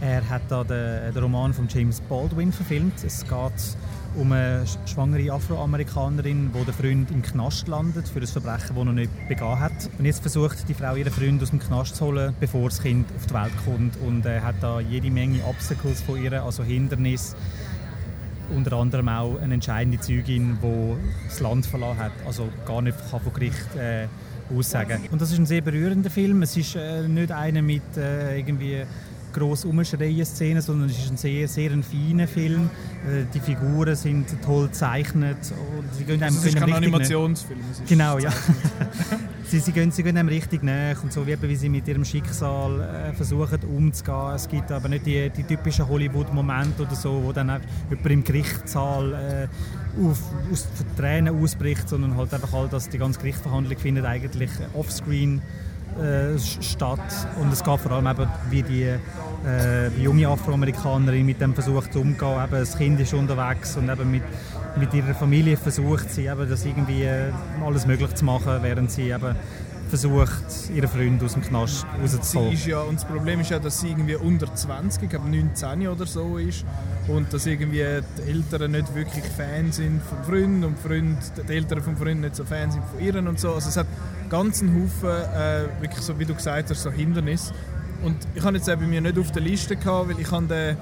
Er hat da den, den Roman von James Baldwin verfilmt. Es geht um eine schwangere Afroamerikanerin, wo der Freund im Knast landet für ein Verbrechen, das er nicht begangen hat. Und jetzt versucht die Frau ihren Freund aus dem Knast zu holen, bevor das Kind auf die Welt kommt und äh, hat da jede Menge Obstacles von ihr, also Hindernisse. Unter anderem auch eine entscheidende Zeugin, die das Land verlassen hat, also gar nicht kann vor Gericht äh, aussagen. Und das ist ein sehr berührender Film. Es ist äh, nicht einer mit äh, irgendwie gross umschreien Szenen, sondern es ist ein sehr, sehr ein feiner Film. Äh, die Figuren sind toll gezeichnet und sie gehen einem, Also es ist kein Animationsfilm. es ist Genau, ja. sie, sie, gehen, sie gehen einem richtig näher und so, wie, wie sie mit ihrem Schicksal äh, versuchen umzugehen. Es gibt aber nicht die, die typischen Hollywood-Momente oder so, wo dann jemand im Gerichtssaal äh, auf, aus Tränen ausbricht, sondern halt einfach halt, dass die ganze Gerichtsverhandlung findet eigentlich offscreen äh, statt und es geht vor allem eben, wie die äh, junge Afroamerikanerin mit dem versucht umzugehen. Eben, das Kind ist unterwegs und eben mit, mit ihrer Familie versucht sie eben, das irgendwie äh, alles möglich zu machen, während sie eben versucht, ihren Freund aus dem Knast rauszuholen. ist ja, und das Problem ist ja, dass sie irgendwie unter 20, ich glaube 19 oder so ist und dass irgendwie die Eltern nicht wirklich Fan sind vom Freund und die, Freund, die Eltern vom Freund nicht so Fan sind von ihr und so. Also es hat einen Haufen, äh, wirklich so wie du gesagt hast, so Hindernisse. Und ich habe jetzt auch bei mir nicht auf der Liste gehabt, weil ich habe den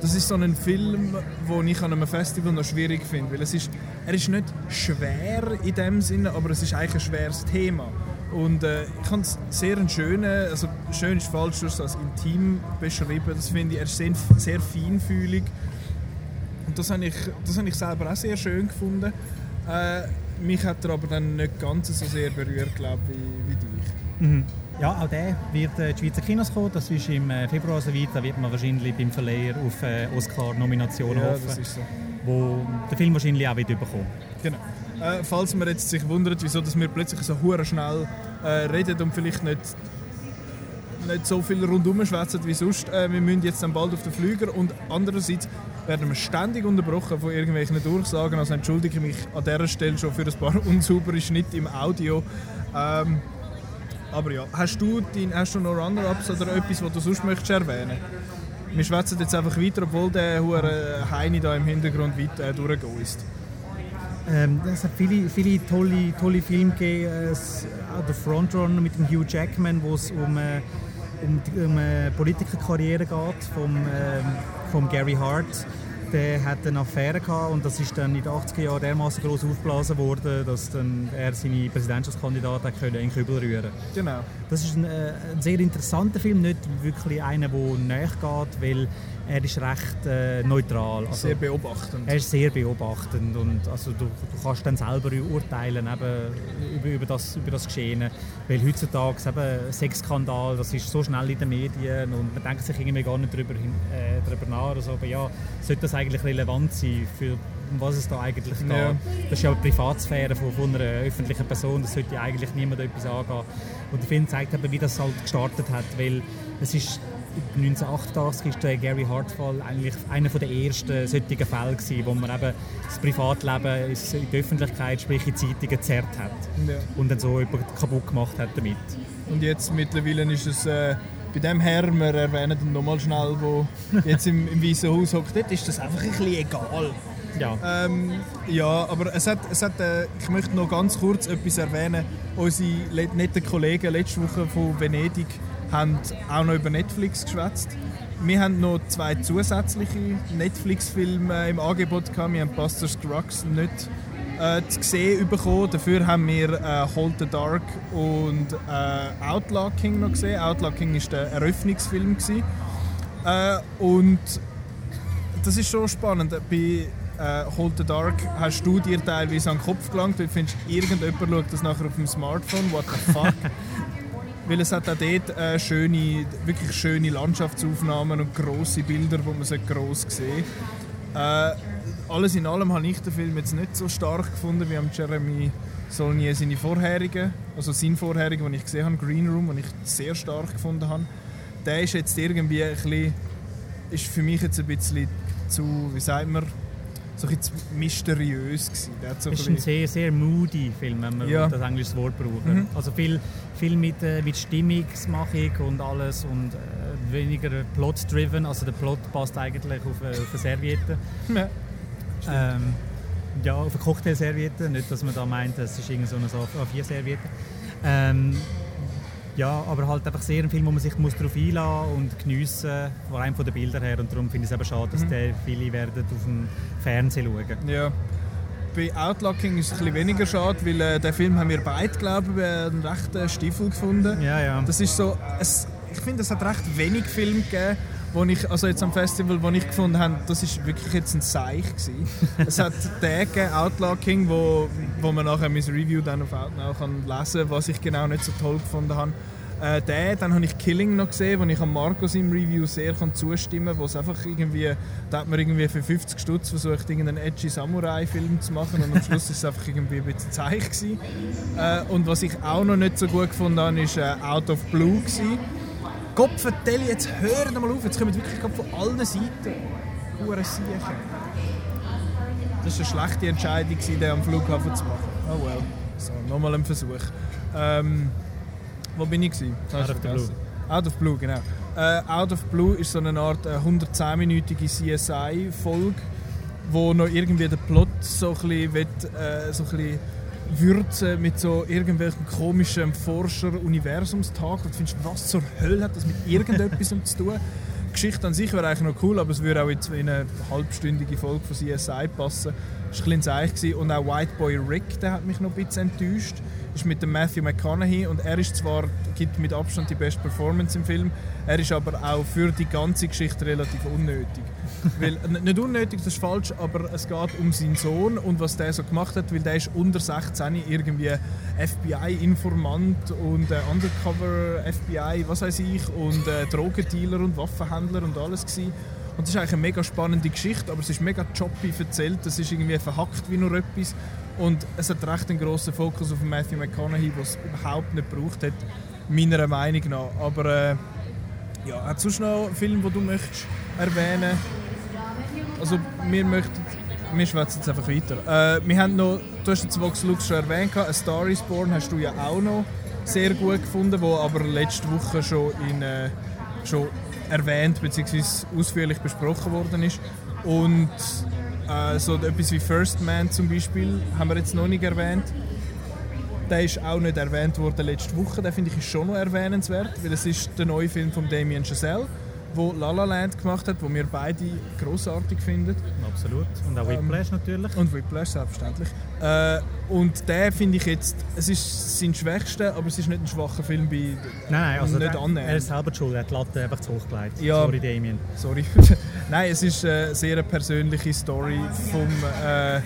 das ist so ein Film, den ich an einem Festival noch schwierig finde, weil es ist, er ist nicht schwer in dem Sinne, aber es ist eigentlich ein schweres Thema. Und äh, ich habe es sehr einen schönen, also schön ist falsch, du hast es als intim beschrieben, das finde ich, er ist sehr, sehr feinfühlig. Und das habe ich, das habe ich selber auch sehr schön gefunden. Äh, mich hat er aber dann nicht ganz so sehr berührt, glaube ich, wie, wie dich. Mhm. Ja, auch der wird äh, in die Schweizer Kinos kommen. Das ist im äh, Februar soweit. Da wird man wahrscheinlich beim Verleiher auf äh, Oscar-Nominationen Ja, hoffen, das ist so. wo der Film wahrscheinlich auch wird bekommen. Genau. Äh, falls man jetzt sich wundert, wieso dass wir plötzlich so hure schnell äh, reden und vielleicht nicht, nicht so viel rundum schwätzen wie sonst, äh, wir müssen jetzt dann bald auf den Flüger und andererseits werden wir ständig unterbrochen von irgendwelchen Durchsagen, also entschuldige mich an dieser Stelle schon für ein paar unsaubere Schnitte im Audio. Ähm, aber ja, hast du, dein, hast du noch Runner-Ups oder etwas, was du sonst möchtest erwähnen? Wir schwätzen jetzt einfach weiter, obwohl der hure Heini da im Hintergrund weit äh, durchgeist. Ähm, es hat viele, viele tolle, tolle Filme gegeben. Äh, der Frontrunner mit dem Hugh Jackman, wo es um, äh, um, die- um eine Politikerkarriere geht, vom, ähm, vom Gary Hart. Der hat eine Affäre gehabt und das ist dann in den 80er Jahren dermaßen groß aufgeblasen worden, dass dann er seine Präsidentschaftskandidat hat können in den Kübel rühren Genau. Das ist ein, äh, ein sehr interessanter Film, nicht wirklich einer, der näher geht, weil er ist recht äh, neutral. Also, Sehr beobachtend. er ist sehr beobachtend und also du, du kannst dann selber urteilen eben über, über, das, über das Geschehen. Weil heutzutage eben Sexskandal, das ist so schnell in den Medien und man denkt sich irgendwie gar nicht darüber, hin, äh, darüber nach. Oder so. Aber ja, sollte das eigentlich relevant sein, für um was es da eigentlich geht? Ja. Das ist ja die Privatsphäre von, von einer öffentlichen Person, das sollte eigentlich niemand etwas angehen. Und der Film zeigt eben, wie das halt gestartet hat, weil es ist 1988 ist der Gary Hart-Fall eigentlich einer der ersten solchen Fälle gewesen, wo man eben das Privatleben in die Öffentlichkeit, sprich in Zeitungen, gezerrt hat Ja. und dann so jemanden kaputt gemacht hat damit. Und jetzt mittlerweile ist es äh, bei dem Herr, wir erwähnen ihn nochmal schnell, wo jetzt im, im Weißen Haus hockt, dort ist das einfach ein bisschen egal. Ja, Ähm, ja, aber es hat, es hat, äh, ich möchte noch ganz kurz etwas erwähnen. Unsere netten Kollegen letzte Woche von Venedig haben auch noch über Netflix geschwätzt. Wir haben noch zwei zusätzliche Netflix-Filme im Angebot gehabt. Wir haben Buster Scruggs nicht äh, zu sehen bekommen. Dafür haben wir äh, Hold the Dark und äh, Outlaw King noch gesehen. Outlaw King war der Eröffnungsfilm. Äh, und das ist schon spannend. Bei äh, Hold the Dark hast du dir teilweise an den Kopf gelangt, du findest, irgendjemand schaut das nachher auf dem Smartphone, what the fuck. weil es hat auch dort äh, schöne, wirklich schöne Landschaftsaufnahmen und grosse Bilder, die man so gross sehen äh, Alles in allem habe ich den Film jetzt nicht so stark gefunden wie am Jeremy Saulnier seine vorherigen, also sein vorherigen, den ich gesehen habe, Green Room, den ich sehr stark gefunden habe. Der ist jetzt irgendwie ein bisschen, ist für mich jetzt ein bisschen zu, wie sagt man, so ein mysteriös gewesen. Hat so ist ein sehr, sehr moody Film, wenn man Ja. das englische Wort brauchen. Mhm. Also viel, viel mit, äh, mit Stimmungsmachung und alles und äh, weniger plot-driven. Also der Plot passt eigentlich auf, äh, auf eine Serviette. ja, Ähm, ja, auf eine Cocktailserviette. Nicht, dass man da meint, es ist irgend so eine A4-Serviette. Ähm, ja, aber halt einfach sehr ein Film, wo man sich muss darauf einlassen und geniessen vor allem von den Bildern her. Und darum finde ich es eben schade, dass Mhm. der viele werden auf dem Fernsehen schauen. Ja. Bei Outlocking ist es ein bisschen weniger schade, weil äh, den Film haben wir beide, glaube ich, einen rechten Stiefel gefunden. Ja, ja. Das ist so, es, ich finde, es hat recht wenig Filme gegeben, wo ich, also jetzt am Festival, wo ich gefunden habe, das ist wirklich jetzt ein Seich gewesen. es hat den gegeben, Outlocking, wo, wo man nachher mein Review dann auf Outnow kann lesen kann, was ich genau nicht so toll gefunden habe. Äh, den, dann habe ich Killing noch gesehen, wo ich am Markus im Review sehr kann zustimmen kann, wo es einfach irgendwie, da hat man irgendwie für 50 Stutz versucht, irgendeinen edgy Samurai-Film zu machen und am Schluss ist es einfach irgendwie ein bisschen zeich gewesen. Äh, und was ich auch noch nicht so gut gefunden habe, ist äh, Out of Blue gewesen. Gott vertell jetzt, hör mal auf, jetzt kommen wirklich von allen Seiten Hure. Das war eine schlechte Entscheidung, den am Flughafen zu machen. Oh well. So, nochmal ein Versuch. Ähm, wo bin ich? Gewesen? Out of the vergessen. Out of Blue, genau. Äh, Out of Blue ist so eine Art äh, 110-minütige CSI-Folge, wo noch irgendwie der Plot so ein bisschen, will, äh, so ein bisschen würzen mit so irgendwelchen komischen Forscher-Universumstag. Und du findest, was zur Hölle hat das mit irgendetwas zu tun? Die Geschichte an sich wäre eigentlich noch cool, aber es würde auch in eine halbstündige Folge von CSI passen. Das war ein bisschen Zeich gewesen. Und auch White Boy Rick, der hat mich noch ein bisschen enttäuscht. Ist mit dem Matthew McConaughey und er ist zwar gibt mit Abstand die beste Performance im Film, er ist aber auch für die ganze Geschichte relativ unnötig. weil, nicht unnötig, das ist falsch, aber es geht um seinen Sohn und was der so gemacht hat, weil der ist unter 16 irgendwie FBI-Informant und äh, Undercover FBI, was weiß ich, und äh, Drogendealer und Waffenhändler und alles gewesen. Und das ist eigentlich eine mega spannende Geschichte, aber es ist mega choppy erzählt, es ist irgendwie verhackt wie nur etwas. Und es hat recht einen grossen Fokus auf Matthew McConaughey, was überhaupt nicht gebraucht hat, meiner Meinung nach. Aber äh, ja, hat sonst noch einen Film, den du möchtest erwähnen Also wir möchten, wir schwätzen jetzt einfach weiter. Äh, wir haben noch, du hast jetzt Vox Lux schon erwähnt, «A Star is Born» hast du ja auch noch sehr gut gefunden, wo aber letzte Woche schon, in, äh, schon erwähnt bzw. ausführlich besprochen worden ist. Und äh, so etwas wie «First Man» zum Beispiel haben wir jetzt noch nicht erwähnt. Der ist auch nicht erwähnt worden letzte Woche. Den finde ich schon noch erwähnenswert, weil es ist der neue Film von Damien Chazelle, wo La La Land gemacht hat, wo wir beide großartig finden. Absolut. Und auch Whiplash natürlich. Und Whiplash selbstverständlich. Äh, und der finde ich jetzt, es ist sein schwächster, aber es ist nicht ein schwacher Film bei. Nein, nein, also nicht der, annähernd. er ist selber schuld, er hat die Latte einfach zu hoch gelegt. Ja. Sorry, Damien. Sorry. Nein, es ist eine sehr persönliche Story vom. Äh,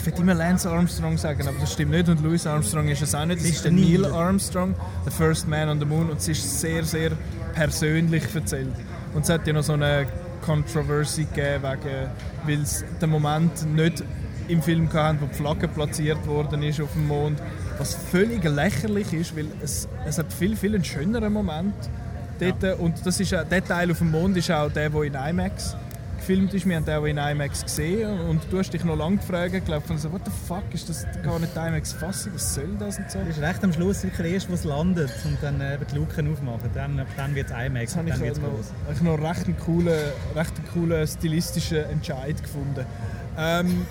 ich würde immer Lance Armstrong sagen, aber das stimmt nicht. Und Louis Armstrong ist es auch nicht. Es ist der Neil Armstrong, der First Man on the Moon. Und es ist sehr, sehr persönlich erzählt. Und es hat ja noch so eine Controversy gegeben, weil es den Moment nicht im Film hatten, wo die Flagge platziert worden ist auf dem Mond. Was völlig lächerlich ist, weil es, es hat viel, viel einen schöneren Moment dort. Und das ist, der Teil auf dem Mond ist auch der, der in IMAX gefilmt ist. Wir haben den auch in IMAX gesehen und du hast dich noch lange gefragt, ich glaube, von so, what the fuck, ist das gar nicht IMAX-Fassung, was soll das und so? Das ist recht am Schluss wirklich erst, wo es landet und dann äh, eben die Luken aufmachen. Dann, dann wird es IMAX Das dann wird es groß. ich noch recht einen coolen, recht einen coolen stilistischen Entscheid gefunden. Ähm,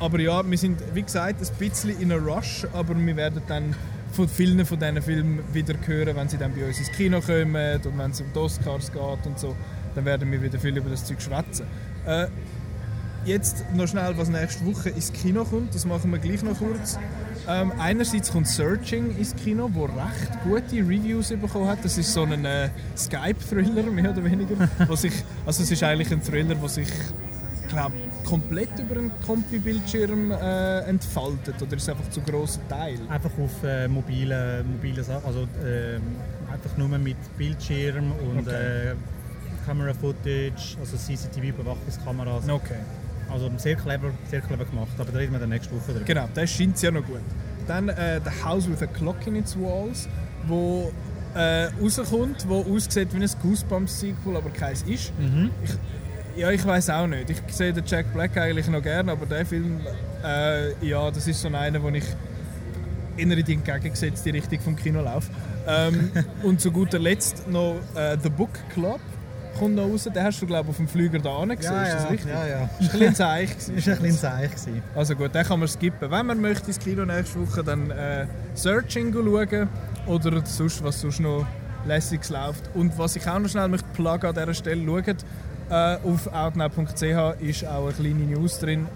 aber ja, wir sind, wie gesagt, ein bisschen in einem Rush, aber wir werden dann von vielen von diesen Filmen wieder hören, wenn sie dann bei uns ins Kino kommen und wenn es um die Oscars geht und so, dann werden wir wieder viel über das Zeug schwätzen. Äh, jetzt noch schnell, was nächste Woche ins Kino kommt, das machen wir gleich noch kurz. Ähm, einerseits kommt Searching ins Kino, wo recht gute Reviews bekommen hat. Das ist so ein äh, Skype-Thriller, mehr oder weniger. wo sich, also es ist eigentlich ein Thriller, der sich glaub, komplett über einen Kompi-Bildschirm äh, entfaltet. Oder ist einfach zu grossen Teil? Einfach auf äh, mobile, mobile Sachen, also ähm, einfach nur mit Bildschirm und Okay. Camera-Footage, also CCTV-Überwachungskameras. Okay. Also sehr clever, sehr clever gemacht, aber da reden wir dann nächste Woche drüber. Genau, der scheint ja noch gut. Dann äh, «The House with a Clock in its Walls», wo äh, rauskommt, wo aussieht wie ein Goosebumps-Sequel, aber keins ist. Ich, ja, ich weiß auch nicht. Ich sehe den Jack Black eigentlich noch gerne, aber der Film, äh, ja, das ist so einer, wo ich in die entgegengesetzte Richtung vom Kino laufe. Ähm, und zu guter Letzt noch äh, «The Book Club», kommt noch raus. Den hast du, glaube ich, auf dem Flüger da gesehen. Ja, ist das richtig? ja, ja. Ist ein bisschen ein Zeich. gewesen. Ist ein bisschen gewesen. Also gut, den kann man skippen. Wenn man möchte ins Kino nächste Woche, dann äh, Searching schauen oder sonst, was sonst noch lässiges läuft. Und was ich auch noch schnell möchte pluggen an dieser Stelle, schaut, äh, auf outnow.ch ist auch eine kleine News drin.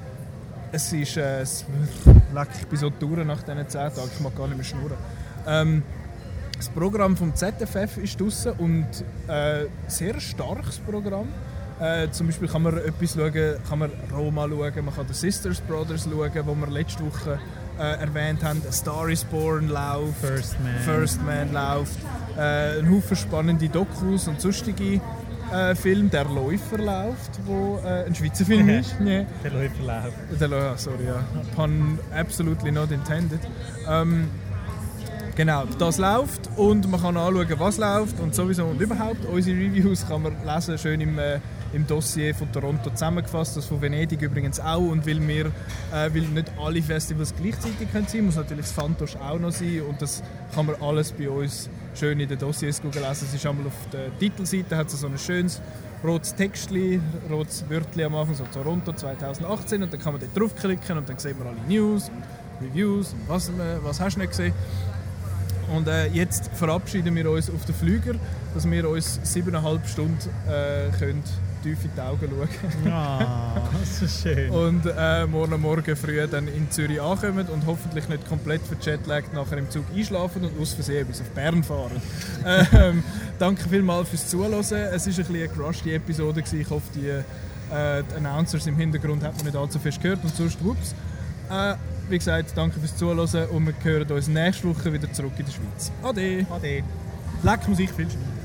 Es ist, äh, leck, ich bin so durch nach diesen 10 Tagen, ich mag gar nicht mehr schnurren. Ähm, das Programm vom ZFF ist draussen und äh, sehr starkes Programm. Äh, zum Beispiel kann man etwas schauen, kann man Roma schauen, man kann den Sisters Brothers schauen, wo wir letzte Woche äh, erwähnt haben. A Star is Born läuft, First Man. First Man läuft, äh, ein Haufen spannende Dokus und sonstige äh, Filme. Der Läufer läuft, wo äh, ein Schweizer Film ist. Ja. Der Läufer läuft. Der Läufer, sorry, ja. Pun absolutely not intended. Ähm, Genau, das läuft und man kann anschauen, was läuft und sowieso und überhaupt. Unsere Reviews kann man lesen, schön im, äh, im Dossier von Toronto zusammengefasst, das von Venedig übrigens auch. Und weil, wir, äh, weil nicht alle Festivals gleichzeitig können sein muss natürlich das Fantosch auch noch sein und das kann man alles bei uns schön in den Dossiers lesen. Es ist einmal auf der Titelseite, hat es so ein schönes rotes Textli, rotes Wörtli am Anfang, so Toronto 2018 und dann kann man dort draufklicken und dann sieht man alle News und Reviews und was, man- was hast du nicht gesehen. Und äh, jetzt verabschieden wir uns auf den Flüger, dass wir uns siebeneinhalb Stunden äh, können tief in die Augen schauen Ah, das ist schön. und äh, morgen Morgen früh dann in Zürich ankommen und hoffentlich nicht komplett verjetlagt nachher im Zug einschlafen und aus Versehen bis auf Bern fahren. ähm, danke vielmals fürs Zuhören. Es war ein bisschen eine crusty Episode. Gewesen. Ich hoffe, die, äh, die Announcers im Hintergrund hat man nicht allzu fest gehört und sonst whoops. Äh, wie gesagt, danke fürs Zuhören und wir hören uns nächste Woche wieder zurück in der Schweiz. Ade! Ade. Leck muss ich viel Spaß.